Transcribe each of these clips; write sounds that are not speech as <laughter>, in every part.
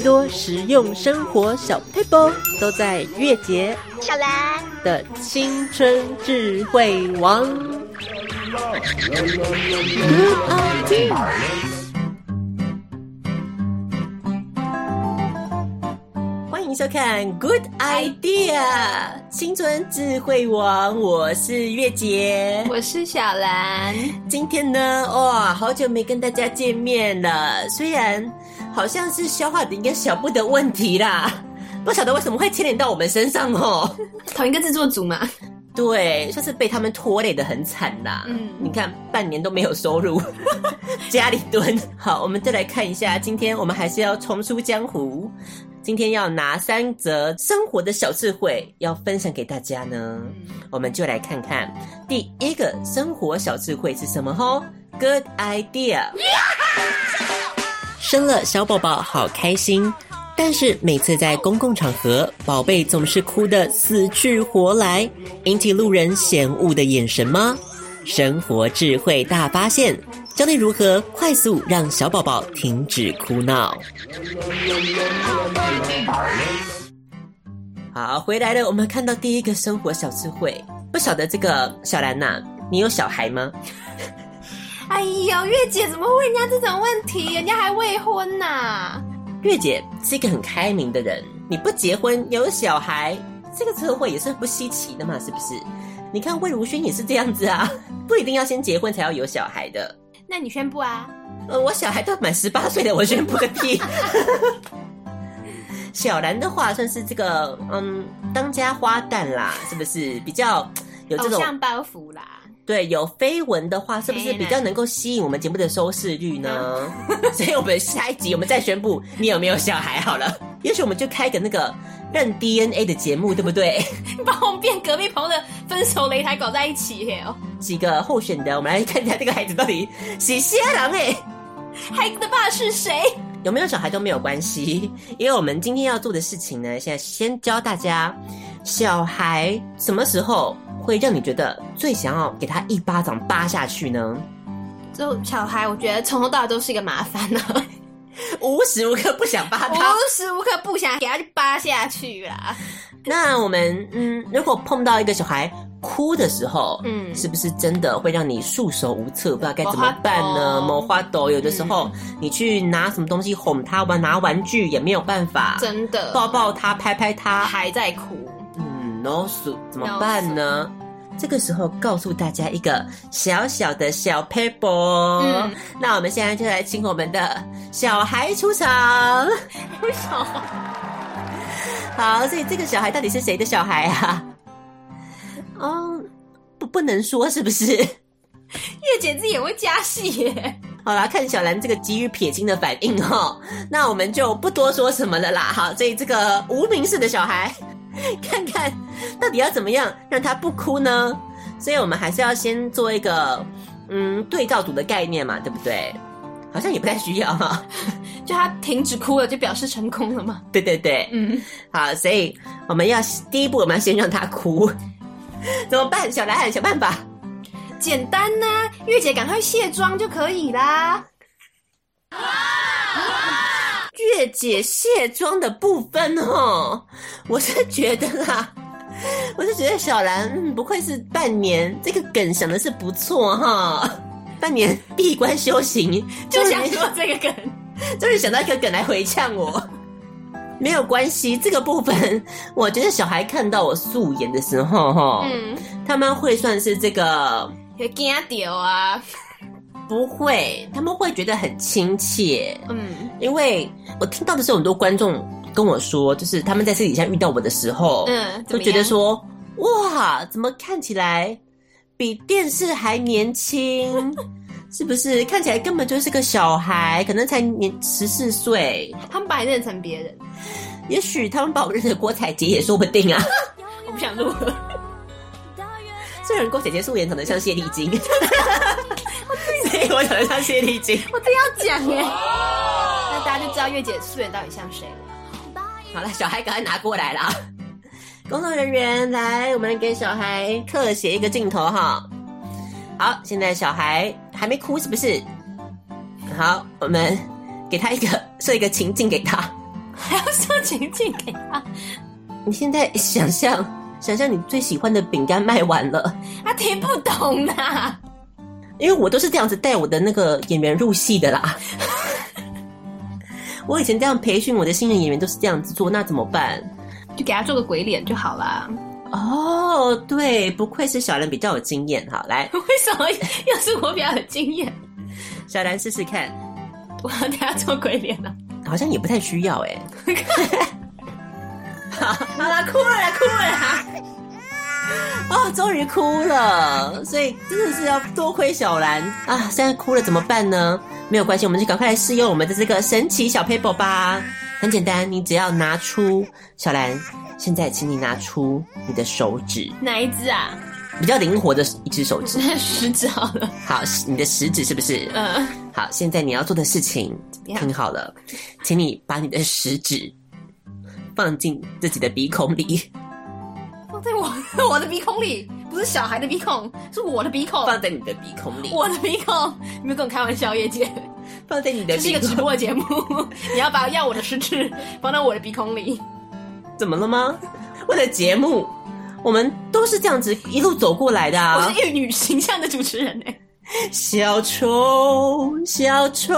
最多实用生活小撇步都在月姐小兰的青春智慧王。欢迎收看《Good Idea》青春智慧王，我是月姐，我是小兰。今天呢，哇，好久没跟大家见面了，虽然。好像是消化饼跟小布的问题啦，<laughs> 不晓得为什么会牵连到我们身上哦。<laughs> 同一个制作组嘛，对，算是被他们拖累的很惨啦。嗯，你看半年都没有收入，<laughs> 家里蹲。好，我们再来看一下，今天我们还是要重出江湖。今天要拿三则生活的小智慧要分享给大家呢，我们就来看看第一个生活小智慧是什么吼？Good idea。生了小宝宝好开心，但是每次在公共场合，宝贝总是哭得死去活来，引起路人嫌恶的眼神吗？生活智慧大发现，教你如何快速让小宝宝停止哭闹。好，回来了，我们看到第一个生活小智慧，不晓得这个小兰娜、你有小孩吗？哎呦，月姐怎么问人家这种问题？人家还未婚呐、啊。月姐是一个很开明的人，你不结婚有小孩，这个社会也是不稀奇的嘛，是不是？你看魏如萱也是这样子啊，<laughs> 不一定要先结婚才要有小孩的。那你宣布啊？呃，我小孩都满十八岁了，我宣布个屁。<laughs> 小兰的话算是这个嗯当家花旦啦，是不是比较有这种偶像包袱啦？对，有绯闻的话，是不是比较能够吸引我们节目的收视率呢？<laughs> 所以，我们下一集我们再宣布你有没有小孩好了。<laughs> 也许我们就开个那个认 DNA 的节目，对不对？<laughs> 把我们变隔壁棚的分手擂台搞在一起哦。几个候选的，我们来看一下这个孩子到底是谁人哎？孩子的爸是谁？有没有小孩都没有关系，因为我们今天要做的事情呢，现在先教大家小孩什么时候。会让你觉得最想要给他一巴掌扒下去呢？就小孩，我觉得从头到尾都是一个麻烦呢，<laughs> 无时无刻不想扒他，无时无刻不想给他去扒下去啦。那我们嗯，如果碰到一个小孩哭的时候，嗯，是不是真的会让你束手无策，不知道该怎么办呢？某花朵，有的时候你去拿什么东西哄他玩，拿玩具也没有办法，真的抱抱他，拍拍他，还在哭。no 数怎么办呢？No、这个时候告诉大家一个小小的小 paper，，那我们现在就来请我们的小孩出场。为什么？好，所以这个小孩到底是谁的小孩啊？<laughs> 哦，不，不能说是不是？月姐自己也会加戏耶。<laughs> 好啦，看小兰这个急于撇清的反应哈，那我们就不多说什么了啦。好，所以这个无名氏的小孩。<laughs> 看看到底要怎么样让他不哭呢？所以我们还是要先做一个嗯对照组的概念嘛，对不对？好像也不太需要哈，<laughs> 就他停止哭了，就表示成功了嘛。对对对，嗯，好，所以我们要第一步，我们要先让他哭，<laughs> 怎么办？小兰，想办法，简单呐、啊，月姐赶快卸妆就可以啦。月姐卸妆的部分哦，<laughs> 我是觉得啦，我是觉得小兰、嗯、不愧是半年，这个梗想的是不错哈。半年闭关修行，就想说这个梗，<laughs> 终于想到一个梗来回呛我。<laughs> 没有关系，这个部分我觉得小孩看到我素颜的时候哈，嗯，他们会算是这个会惊掉啊。不会，他们会觉得很亲切。嗯，因为我听到的时候，很多观众跟我说，就是他们在私底下遇到我的时候，嗯，都觉得说，哇，怎么看起来比电视还年轻？<laughs> 是不是？看起来根本就是个小孩，可能才年十四岁。他们把你认成别人，也许他们把我认成郭采洁也说不定啊。<laughs> 我不想录了。<laughs> 虽然郭采洁素颜长得像谢丽金。我长得像谢丽金，我真要讲耶。那大家就知道月姐素颜到底像谁了。好了，小孩赶快拿过来啦！工作人员来，我们给小孩特写一个镜头哈。好，现在小孩还没哭是不是？好，我们给他一个设一个情境给他。<laughs> 还要说情境给他？<laughs> 你现在想象，想象你最喜欢的饼干卖完了，他听不懂呐。因为我都是这样子带我的那个演员入戏的啦。<laughs> 我以前这样培训我的新人演员都是这样子做，那怎么办？就给他做个鬼脸就好啦。哦，对，不愧是小兰比较有经验。好，来，为什么又是我比较有经验？小兰试试看，我要给他做鬼脸了。好像也不太需要哎。<laughs> <laughs> 好，好了，哭了啦，哭了啦。哦，终于哭了，所以真的是要多亏小兰啊！现在哭了怎么办呢？没有关系，我们就赶快来试用我们的这个神奇小 paper 吧。很简单，你只要拿出小兰，现在请你拿出你的手指，哪一只啊？比较灵活的一只手指，<laughs> 食指好了。好，你的食指是不是？嗯。好，现在你要做的事情听好了，请你把你的食指放进自己的鼻孔里，放在我 <laughs> 我的鼻孔里。不是小孩的鼻孔，是我的鼻孔，放在你的鼻孔里。我的鼻孔，你没有跟我开玩笑，叶姐。放在你的鼻孔，这是一个直播的节目，<laughs> 你要把要我的食指放到我的鼻孔里。怎么了吗？为了节目，我们都是这样子一路走过来的啊。我是玉女形象的主持人哎。小丑，小丑，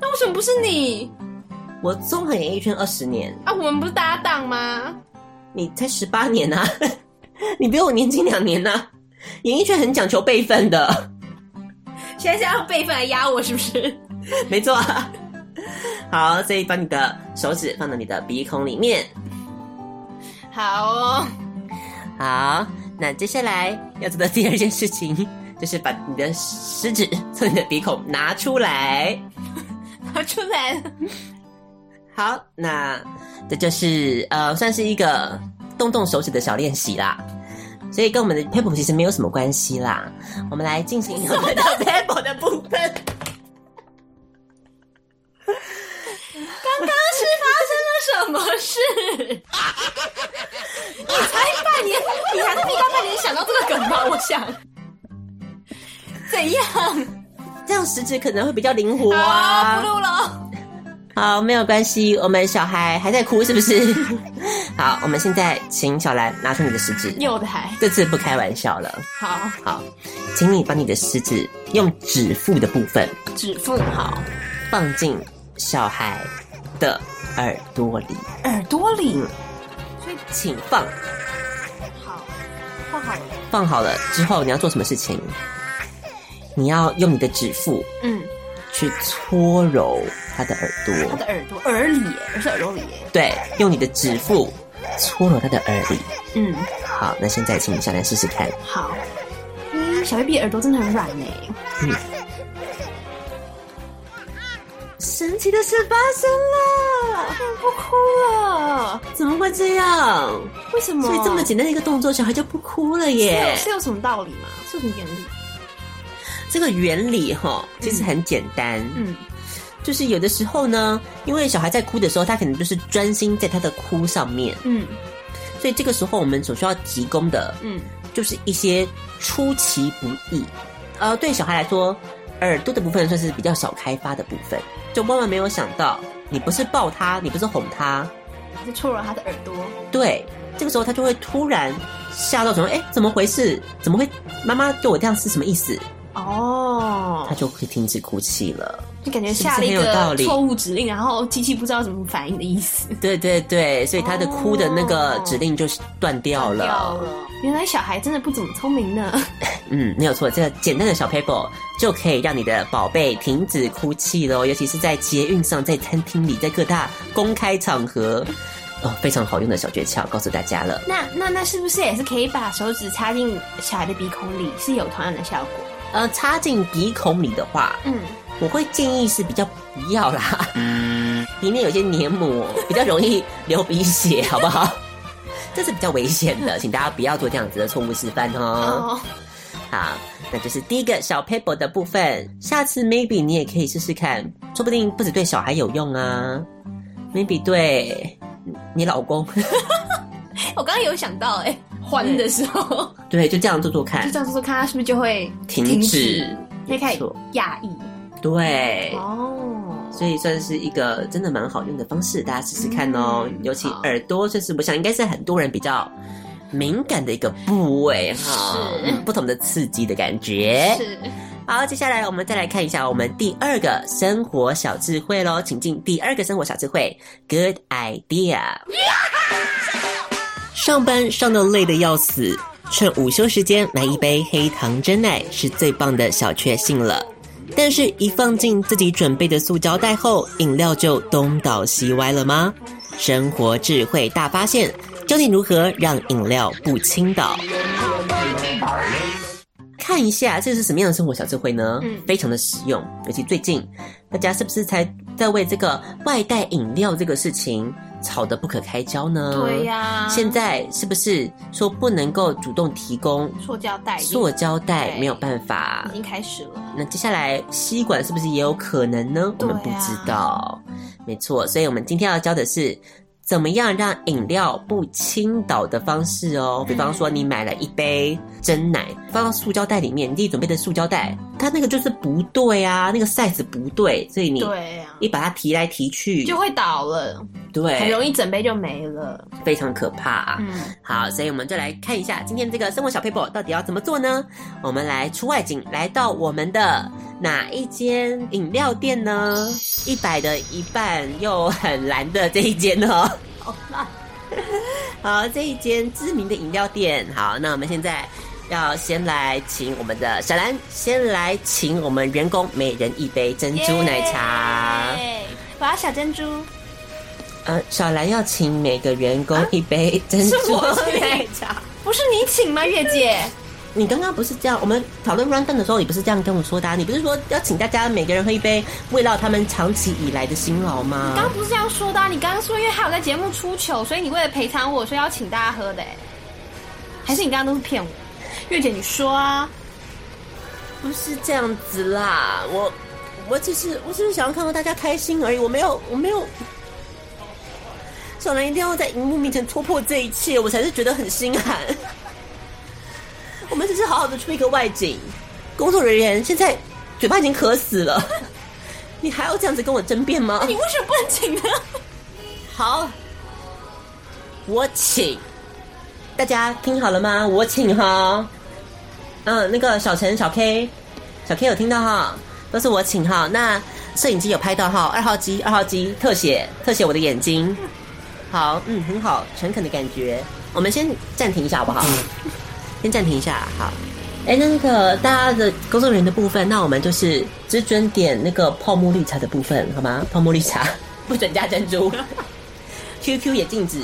那为什么不是你？我综合演艺圈二十年啊，我们不是搭档吗？你才十八年啊。<laughs> 你比我年轻两年呢、啊，演艺圈很讲求辈分的。现在是要辈分来压我是不是？<laughs> 没错、好，所以把你的手指放到你的鼻孔里面。好哦，好。那接下来要做的第二件事情，就是把你的食指从你的鼻孔拿出来，<laughs> 拿出来。好，那这就是呃，算是一个。动动手指的小练习啦，所以跟我们的 paper 其实没有什么关系啦。我们来进行我们的 paper 的部分。刚刚是发生了什么事？你才半年，你还是比刚半年想到这个梗吧？我想，<laughs> 怎样？这样食指可能会比较灵活啊。不录了。好，没有关系，我们小孩还在哭，是不是？<laughs> 好，我们现在请小兰拿出你的食指，有的还，这次不开玩笑了。好，好，请你把你的食指用指腹的部分，指腹。好，放进小孩的耳朵里，耳朵里，嗯，所以请放，好，放好了，放好了之后你要做什么事情？你要用你的指腹，嗯。去搓揉他的耳朵，他的耳朵耳里，不是耳朵里。对，用你的指腹搓揉他的耳里。嗯，好，那现在请你下来试试看。好，嗯，小 baby 耳朵真的很软呢。嗯，神奇的事发生了，不哭了，怎么会这样？为什么？所以这么简单的一个动作，小孩就不哭了耶？是有，是有什么道理吗？是有什么原理？这个原理哈，其实很简单，嗯，嗯，就是有的时候呢，因为小孩在哭的时候，他可能就是专心在他的哭上面，嗯，所以这个时候我们所需要提供的，嗯，就是一些出其不意，呃，对小孩来说，耳朵的部分算是比较少开发的部分，就万万没有想到，你不是抱他，你不是哄他，你是戳了他的耳朵，对，这个时候他就会突然吓到，说，哎，怎么回事？怎么会？妈妈对我这样是什么意思？哦，他就会停止哭泣了，就感觉下了一个错误指令，然后机器不知道怎么反应的意思。对对对，所以他的哭的那个指令就断掉了。掉了，原来小孩真的不怎么聪明呢。<laughs> 嗯，没有错，这个简单的小 paper 就可以让你的宝贝停止哭泣喽，尤其是在捷运上、在餐厅里、在各大公开场合，哦，非常好用的小诀窍，告诉大家了。那那那是不是也是可以把手指插进小孩的鼻孔里，是有同样的效果？呃，插进鼻孔里的话，嗯，我会建议是比较不要啦，嗯，<laughs> 里面有些黏膜，比较容易流鼻血，<laughs> 好不好？这是比较危险的，请大家不要做这样子的错误示范哦。哦好，那就是第一个小 paper 的部分，下次 maybe 你也可以试试看，说不定不止对小孩有用啊，maybe 对你老公。<laughs> 我刚刚有想到、欸，哎，欢的时候，对，就这样做做看，就这样做做看，他是不是就会停止？可以开始压抑，对，哦。所以算是一个真的蛮好用的方式，大家试试看哦。嗯、尤其耳朵，算是我想应该是很多人比较敏感的一个部位哈，是不同的刺激的感觉。是。好，接下来我们再来看一下我们第二个生活小智慧喽，请进第二个生活小智慧，Good idea。上班上到累的要死，趁午休时间来一杯黑糖真奶是最棒的小确幸了。但是，一放进自己准备的塑胶袋后，饮料就东倒西歪了吗？生活智慧大发现，教你如何让饮料不倾倒。看一下这是什么样的生活小智慧呢？嗯，非常的实用，尤其最近大家是不是才在为这个外带饮料这个事情吵得不可开交呢？对呀，现在是不是说不能够主动提供塑胶袋？塑胶袋没有办法，已经开始了。那接下来吸管是不是也有可能呢？我们不知道。没错，所以我们今天要教的是。怎么样让饮料不倾倒的方式哦？比方说，你买了一杯真奶，放到塑胶袋里面，你自己准备的塑胶袋，它那个就是不对啊，那个 size 不对，所以你对啊，一把它提来提去就会倒了，对，很容易整杯就没了，非常可怕。嗯，好，所以我们就来看一下今天这个生活小 paper 到底要怎么做呢？我们来出外景，来到我们的哪一间饮料店呢？一百的一半又很蓝的这一间哦，好烂。<laughs> 好，这一间知名的饮料店。好，那我们现在要先来请我们的小兰，先来请我们员工每人一杯珍珠奶茶。我要小珍珠。呃，小兰要请每个员工一杯珍珠奶茶。啊，不是你请吗，月姐？你刚刚不是这样？我们讨论 run down 的时候，你不是这样跟我说的啊？你不是说要请大家每个人喝一杯，慰劳他们长期以来的辛劳吗？你刚刚不是这样说的啊？你刚刚说因为还有在节目出糗，所以你为了赔偿我，所以要请大家喝的。还是你刚刚都是骗我？月姐，你说啊？不是这样子啦，我我只是我只是想要看到大家开心而已，我没有我没有。小兰一定要在荧幕面前戳破这一切，我才是觉得很心寒。<laughs> 我们只是好好的出一个外景，工作人员现在嘴巴已经渴死了，<laughs> 你还要这样子跟我争辩吗？你为什么不能请呢？<laughs> 好，我请，大家听好了吗？我请哈，嗯，那个小陈、小 K、小 K 有听到哈，都是我请哈。那摄影机有拍到哈，二号机、二号机特写特写我的眼睛，好，嗯，很好，诚恳的感觉。我们先暂停一下好不好？先暂停一下，好。哎，那那个大家的工作人员的部分，那我们就是只准点那个泡沫绿茶的部分，好吗？泡沫绿茶 <laughs> 不准加珍珠，QQ 也禁止。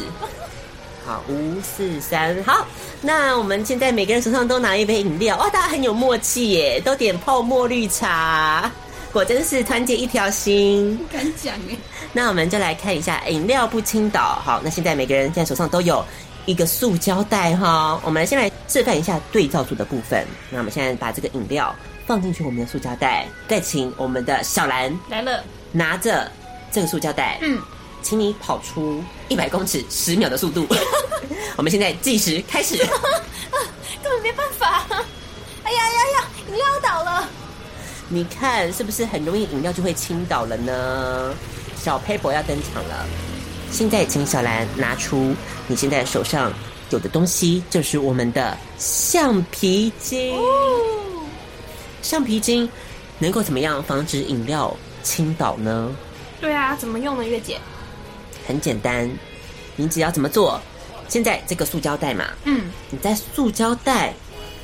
好，五四三，好。那我们现在每个人手上都拿一杯饮料，哇，大家很有默契耶，都点泡沫绿茶，果真是团结一条心。不敢讲哎。那我们就来看一下饮料不倾倒。好，那现在每个人现在手上都有。一个塑胶袋哈，我们先来示范一下对照组的部分。那我们现在把这个饮料放进去我们的塑胶袋，再请我们的小兰来了，拿着这个塑胶袋，嗯，请你跑出一百公尺十秒的速度。<laughs> 我们现在计时开始，<laughs> 根本没办法。哎呀呀呀，饮料倒了！你看是不是很容易饮料就会倾倒了呢？小 paper 要登场了。现在，请小兰拿出你现在手上有的东西，就是我们的橡皮筋。橡皮筋能够怎么样防止饮料倾倒呢？对啊，怎么用呢，月姐？很简单，你只要怎么做？现在这个塑胶袋嘛，嗯，你在塑胶袋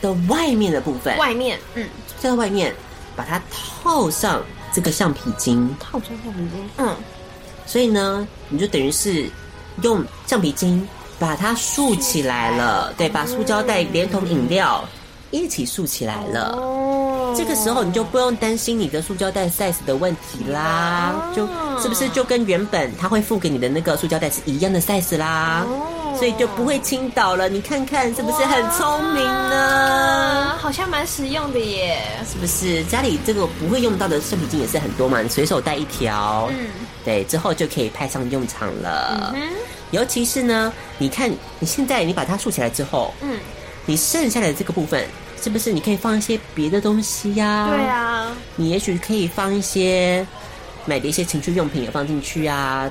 的外面的部分，外面，嗯，在外面把它套上这个橡皮筋，套上橡皮筋，嗯。所以呢，你就等于是用橡皮筋把它竖起来了，对，把塑胶袋连同饮料一起竖起来了。哦，这个时候你就不用担心你的塑胶袋 size 的问题啦，就是不是就跟原本他会付给你的那个塑胶袋是一样的 size 啦？所以就不会倾倒了。你看看是不是很聪明呢？好像蛮实用的耶，是不是？家里这个不会用到的橡皮筋也是很多嘛，你随手带一条。嗯。对，之后就可以派上用场了。嗯，尤其是呢，你看你现在你把它竖起来之后，嗯，你剩下来的这个部分，是不是你可以放一些别的东西呀？对啊，你也许可以放一些买的一些情趣用品也放进去啊。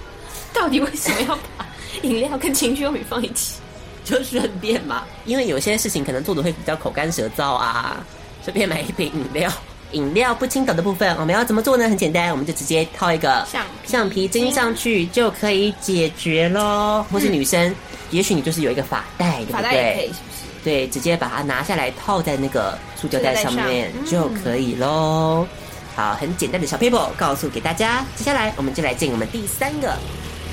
到底为什么要把饮料跟情趣用品放一起？<laughs> 就顺便嘛，因为有些事情可能做的会比较口干舌燥啊，顺便买一瓶饮料。<laughs> 饮料不倾倒的部分，我们要怎么做呢？很简单，我们就直接套一个橡皮筋上去就可以解决喽。或是女生，嗯、也许你就是有一个发带，对不对？对，直接把它拿下来套在那个塑胶袋上面就可以喽。嗯、好，很简单的小 paper 告诉给大家。接下来我们就来进我们第三个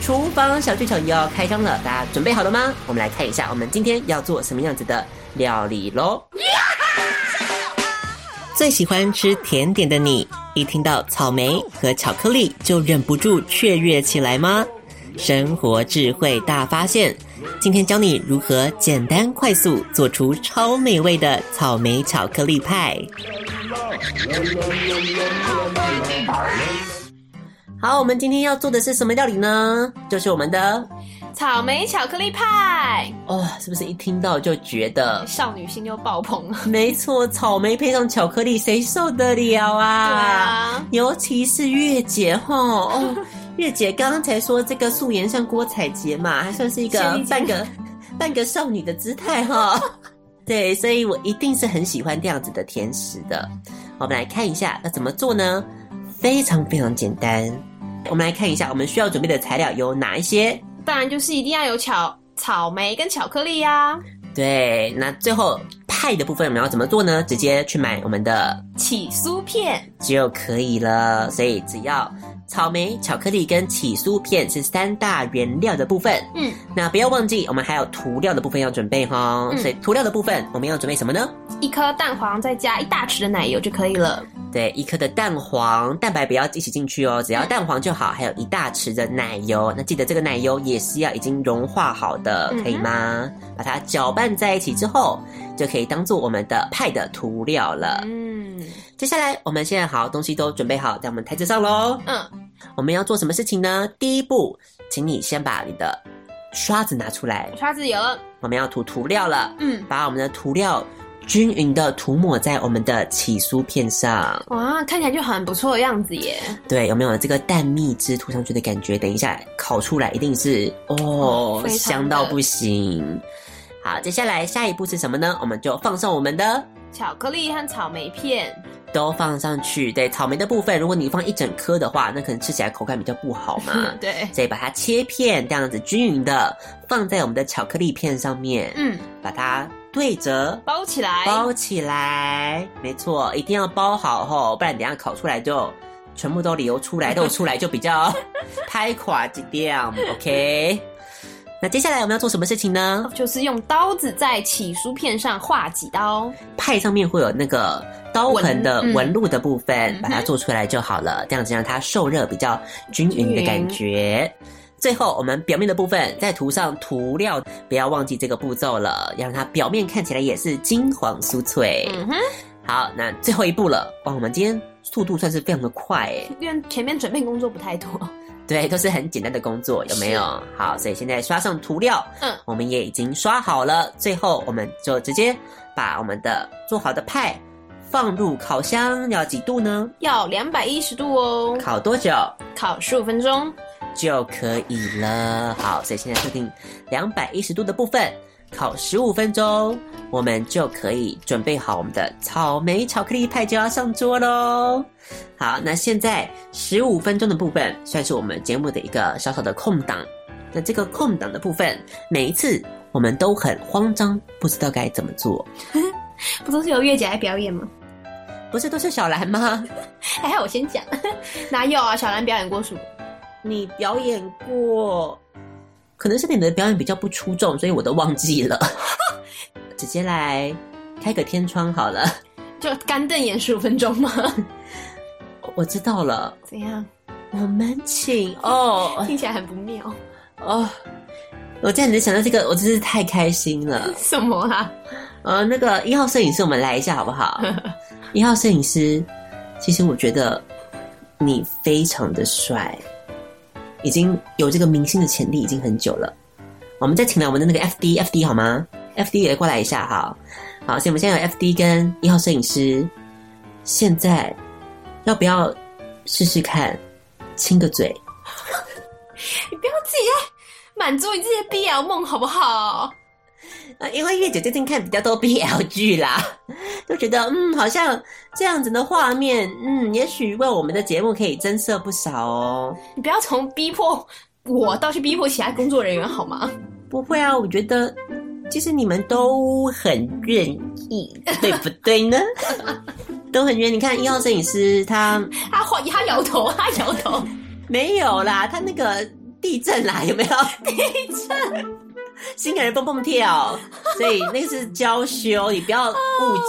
厨房小剧场，又要开张了，大家准备好了吗？我们来看一下，我们今天要做什么样子的料理喽。最喜欢吃甜点的你，一听到草莓和巧克力就忍不住雀跃起来吗？生活智慧大发现，今天教你如何简单快速做出超美味的草莓巧克力派。好，我们今天要做的是什么料理呢？就是我们的。草莓巧克力派哦，是不是一听到就觉得少女心就爆棚了？没错，草莓配上巧克力，谁受得了啊？对啊，尤其是月姐哈哦，<laughs> 月姐刚刚才说这个素颜像郭采洁嘛，还算是一个半个 <laughs> 半个少女的姿态哈。<laughs> 对，所以我一定是很喜欢这样子的甜食的。我们来看一下要怎么做呢？非常非常简单。我们来看一下我们需要准备的材料有哪一些。当然就是一定要有巧草莓跟巧克力呀、啊。对，那最后派的部分我们要怎么做呢？直接去买我们的起酥片就可以了。所以只要草莓、巧克力跟起酥片是三大原料的部分。嗯，那不要忘记我们还有涂料的部分要准备哈。嗯、所以涂料的部分我们要准备什么呢？一颗蛋黄，再加一大匙的奶油就可以了。对，一颗的蛋黄，蛋白不要一起进去哦，只要蛋黄就好。还有一大匙的奶油，那记得这个奶油也是要已经融化好的，可以吗？把它搅拌在一起之后，就可以当做我们的派的涂料了。嗯，接下来我们现在好，东西都准备好，在我们台子上喽。嗯，我们要做什么事情呢？第一步，请你先把你的刷子拿出来。刷子有了，我们要涂涂料了。嗯，把我们的涂料。均匀的涂抹在我们的起酥片上，哇，看起来就很不错的样子耶。对，有没有这个蛋蜜汁涂上去的感觉？等一下烤出来一定是哦，香到不行。好，接下来下一步是什么呢？我们就放上我们的巧克力和草莓片，都放上去。对，草莓的部分，如果你放一整颗的话，那可能吃起来口感比较不好嘛。<laughs> 对，所以把它切片，这样子均匀的放在我们的巧克力片上面。嗯，把它。对折，包起来，包起来，没错，一定要包好吼，不然等下烤出来就全部都流出来，漏出来就比较拍垮几点，OK？那接下来我们要做什么事情呢？就是用刀子在起酥片上划几刀，派上面会有那个刀痕的纹路的部分，嗯、把它做出来就好了，这样子让它受热比较均匀的感觉。最后，我们表面的部分再涂上涂料，不要忘记这个步骤了，要让它表面看起来也是金黄酥脆。嗯哼，好，那最后一步了，哇，我们今天速度算是非常的快诶，因为前面准备工作不太多，对，都是很简单的工作，有没有？好，所以现在刷上涂料，嗯，我们也已经刷好了。最后，我们就直接把我们的做好的派放入烤箱，要几度呢？要两百一十度哦。烤多久？烤十五分钟。就可以了。好，所以现在设定两百一十度的部分，烤十五分钟，我们就可以准备好我们的草莓巧克力派就要上桌喽。好，那现在十五分钟的部分算是我们节目的一个小小的空档。那这个空档的部分，每一次我们都很慌张，不知道该怎么做。<laughs> 不都是由月姐来表演吗？不是都是小兰吗？<laughs> 还好我先讲，<laughs> 哪有啊？小兰表演过什么？你表演过，可能是你的表演比较不出众，所以我都忘记了。<laughs> 直接来开个天窗好了，<laughs> 就干瞪眼十五分钟吗？<laughs> 我知道了。怎样？我们请哦，听起来很不妙哦。我这样子想到这个，我真是太开心了。什么啊？呃，那个一号摄影师，我们来一下好不好？一号摄影师，其实我觉得你非常的帅。已经有这个明星的潜力已经很久了，我们再请来我们的那个 F D F D 好吗？F D 也过来一下哈。好，所以我们现在有 F D 跟一号摄影师，现在要不要试试看亲个嘴。<laughs> 你不要自己满足你这些 BL 梦好不好？啊，因为月姐最近看比较多 <laughs> BL 剧啦，就觉得嗯，好像这样子的画面，嗯，也许为我们的节目可以增色不少哦。你不要从逼迫我到去逼迫其他工作人员好吗？不会啊，我觉得其实你们都很愿意，<laughs> 对不对呢？都很愿意。你看一号摄影师他 <laughs> 他晃他摇头，他摇头，没有啦，他那个地震啦，有没有地震？新人蹦蹦跳，<laughs> 所以那个是娇羞，你不要误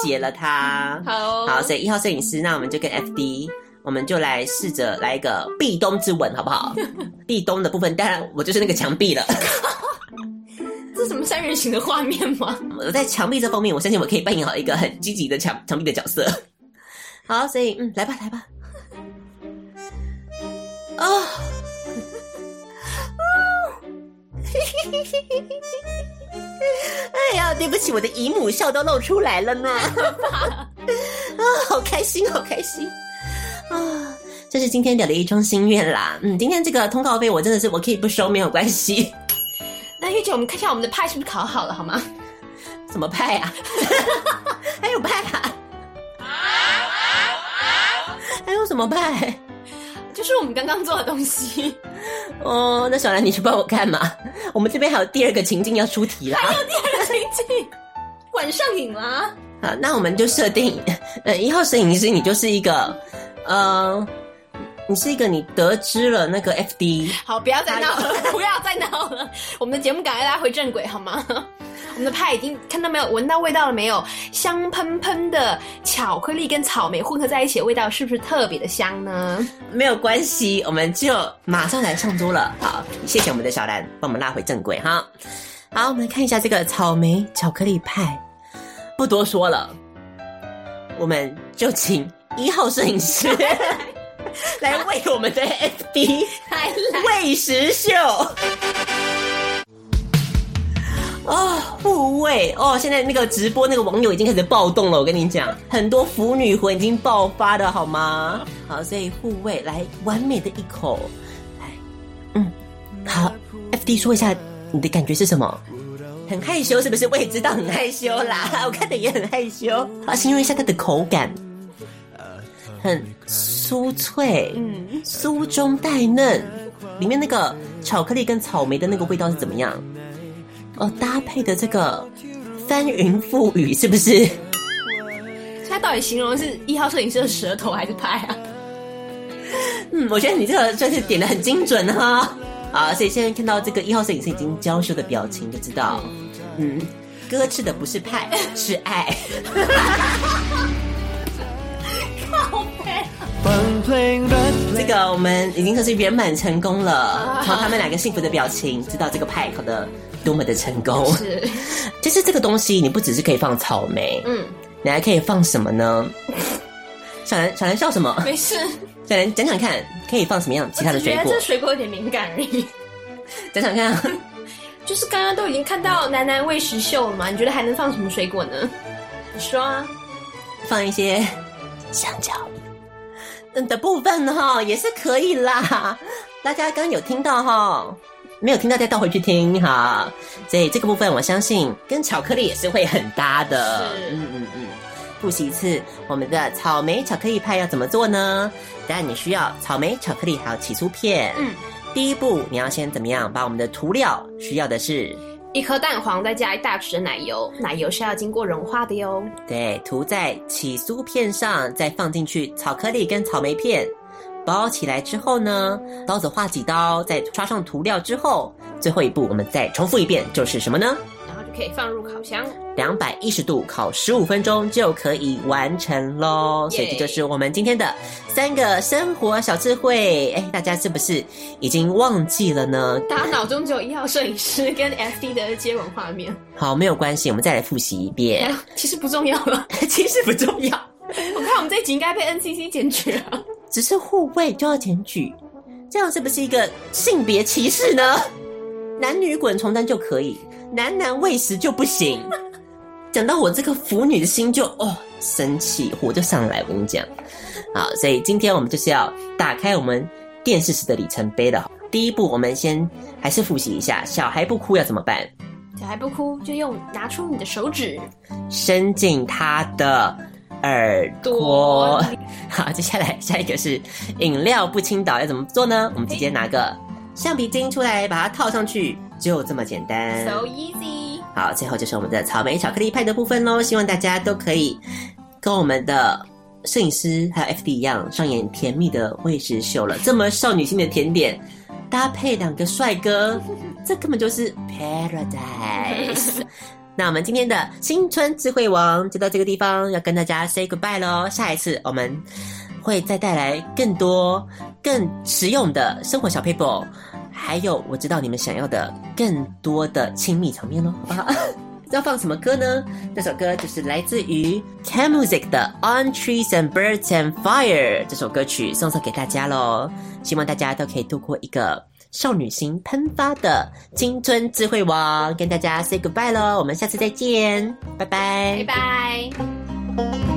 解了他。<laughs> 好，好，所以一号摄影师，那我们就跟 FD，我们就来试着来一个壁咚之吻，好不好？<laughs> 壁咚的部分，当然我就是那个墙壁了。这是什么三人行的画面吗？我在墙壁这方面，我相信我可以扮演好一个很积极的墙墙壁的角色。好，所以嗯，来吧，来吧。啊、哦。<laughs> 哎呀，对不起，我的姨母笑都露出来了呢！<laughs> 啊，好开心，好开心啊！这是今天聊的一桩心愿啦。嗯，今天这个通告费我真的是我可以不收，没有关系。那玉姐，我们看一下我们的派是不是烤好了，好吗？怎么派啊？<laughs> 还有派啊？还有什么派？就是我们刚刚做的东西 <laughs> 哦。那小兰，你去帮我看嘛。我们这边还有第二个情境要出题啦。还有第二个情境，晚上瘾啦。<laughs> 好，那我们就设定，呃，一号摄影师，你就是一个，呃，你是一个你得知了那个 FD。好，不要再闹了，<laughs> 不要再闹了。我们的节目赶快拉回正轨好吗？我们的派已经看到没有，闻到味道了没有？香喷喷的巧克力跟草莓混合在一起的味道，是不是特别的香呢？没有关系，我们就马上来上桌了。好，谢谢我们的小兰帮我们拉回正轨哈。好，我们来看一下这个草莓巧克力派。不多说了，我们就请一号摄影师 <laughs> 来为我们的 FD 喂食秀。哦，护卫哦！现在那个直播那个网友已经开始暴动了，我跟你讲，很多腐女魂已经爆发了，好吗？好，所以护卫来完美的一口，来，嗯，好，FD 说一下你的感觉是什么？很害羞是不是？我也知道很害羞啦，<laughs> 我看的也很害羞。啊，形容一下它的口感，很酥脆，嗯，酥中带嫩，里面那个巧克力跟草莓的那个味道是怎么样？哦，搭配的这个翻云覆雨是不是？<laughs> 他到底形容的是一号摄影师的舌头还是派啊？<laughs> 嗯，我觉得你这个算是点的很精准哈。好，所以现在看到这个一号摄影师已经娇羞的表情，就知道，嗯，哥吃的不是派，<laughs> 是爱。靠北。这个我们已经算是圆满成功了。从他们两个幸福的表情，知道这个派好的。多么的成功！是，其 <laughs> 实这个东西你不只是可以放草莓，嗯，你还可以放什么呢？<laughs> 小兰，小兰笑什么？没事。小兰讲讲看，可以放什么样其他的水果？这水果有点敏感而已。讲讲看，<laughs> 就是刚刚都已经看到楠楠喂食秀了嘛？你觉得还能放什么水果呢？你说啊，放一些香蕉嗯的部分哈，也是可以啦。大家刚刚有听到哈？没有听到再倒回去听哈，所以这个部分我相信跟巧克力也是会很搭的。是，嗯嗯嗯。复习一次，我们的草莓巧克力派要怎么做呢？当然你需要草莓巧克力还有起酥片。嗯。第一步你要先怎么样？把我们的涂料需要的是一颗蛋黄，再加一大匙的奶油，奶油是要经过融化的哟。对，涂在起酥片上，再放进去巧克力跟草莓片。包起来之后呢，刀子划几刀，再刷上涂料之后，最后一步我们再重复一遍，就是什么呢？然后就可以放入烤箱，两百一十度烤十五分钟就可以完成喽。所以这就是我们今天的三个生活小智慧。哎，大家是不是已经忘记了呢？大家脑中只有一号摄影师跟 FD 的接吻画面。好，没有关系，我们再来复习一遍。<laughs> 其实不重要了，<laughs> 其实不重要。我看我们这一集应该被 NCC 检举了。只是护卫就要检举，这样是不是一个性别歧视呢？男女滚床单就可以，男男喂食就不行。讲到我这个腐女的心就哦生气，火就上来。我跟你讲，好，所以今天我们就是要打开我们电视时的里程碑了。第一步，我们先还是复习一下：小孩不哭要怎么办？小孩不哭，就用拿出你的手指，伸进他的耳朵。<laughs> 好，接下来下一个是饮料不倾倒要怎么做呢？我们直接拿个橡皮筋出来，把它套上去，就这么简单。So easy。好，最后就是我们的草莓巧克力派的部分喽。希望大家都可以跟我们的摄影师还有 FD 一样，上演甜蜜的喂食秀了。这么少女心的甜点。搭配两个帅哥，这根本就是 paradise。<laughs> 那我们今天的新春智慧王就到这个地方，要跟大家 say goodbye 喽。下一次我们会再带来更多更实用的生活小 paper，还有我知道你们想要的更多的亲密场面喽，好不好？要放什么歌呢？这首歌就是来自于 Can Music 的《On Trees and Birds and Fire》这首歌曲，送上给大家喽。希望大家都可以度过一个少女心喷发的青春智慧王。跟大家 say goodbye 喽，我们下次再见，拜拜，拜拜。